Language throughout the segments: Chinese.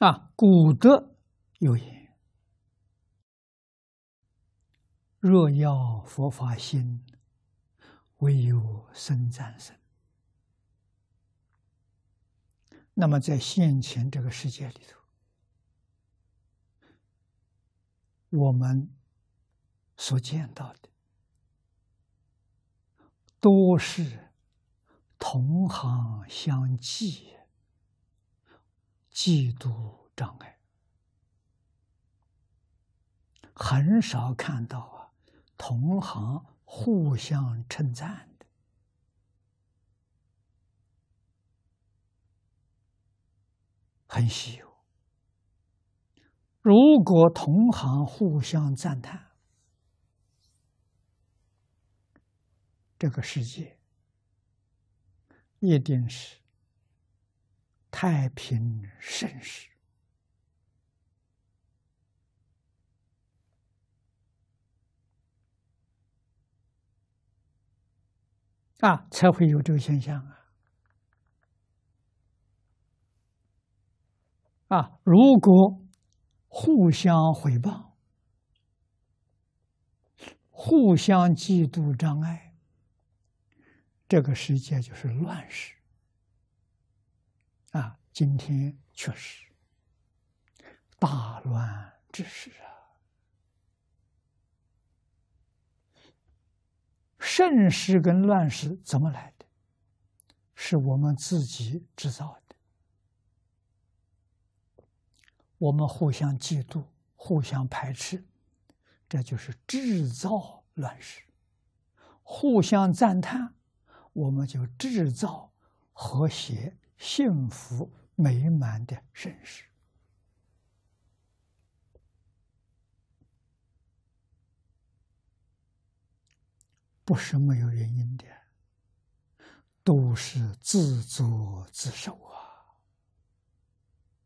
啊，古德有言：“若要佛法兴，唯有僧赞僧。”那么，在现前这个世界里头，我们所见到的都是同行相济。嫉妒障碍很少看到啊，同行互相称赞的很稀有。如果同行互相赞叹，这个世界一定是。太平盛世啊，才会有这个现象啊！啊，如果互相回报、互相嫉妒、障碍，这个世界就是乱世。啊，今天确实大乱之时啊！盛世跟乱世怎么来的？是我们自己制造的。我们互相嫉妒、互相排斥，这就是制造乱世；互相赞叹，我们就制造和谐。幸福美满的盛世，不是没有原因的，都是自作自受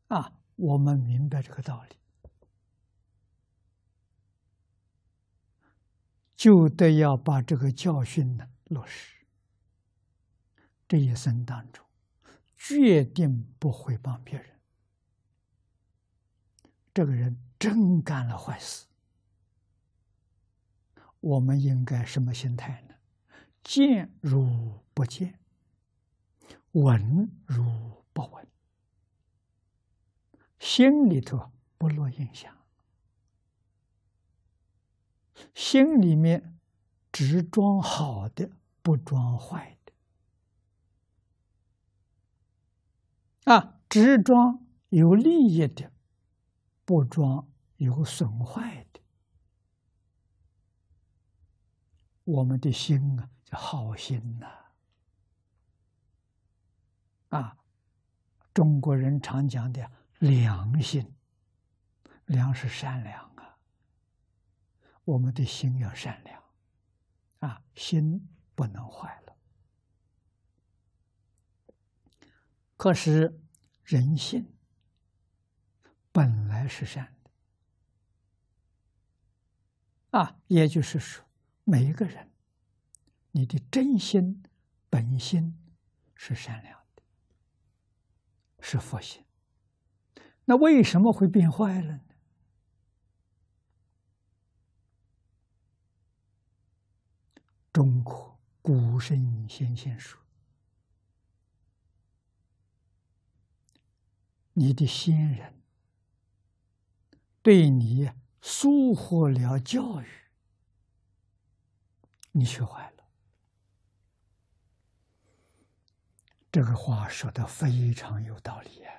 啊！啊，我们明白这个道理，就得要把这个教训呢落实。这一生当中。决定不会帮别人。这个人真干了坏事，我们应该什么心态呢？见如不见，闻如不闻，心里头不落印象，心里面只装好的，不装坏的。啊，只装有利益的，不装有损坏的。我们的心啊，叫好心呐。啊，中国人常讲的良心，良是善良啊。我们的心要善良，啊，心不能坏了。可是人性本来是善的啊，也就是说，每一个人，你的真心本心是善良的，是佛心。那为什么会变坏了呢？中国古圣先贤说。你的先人对你疏忽了教育，你学坏了。这个话说的非常有道理啊！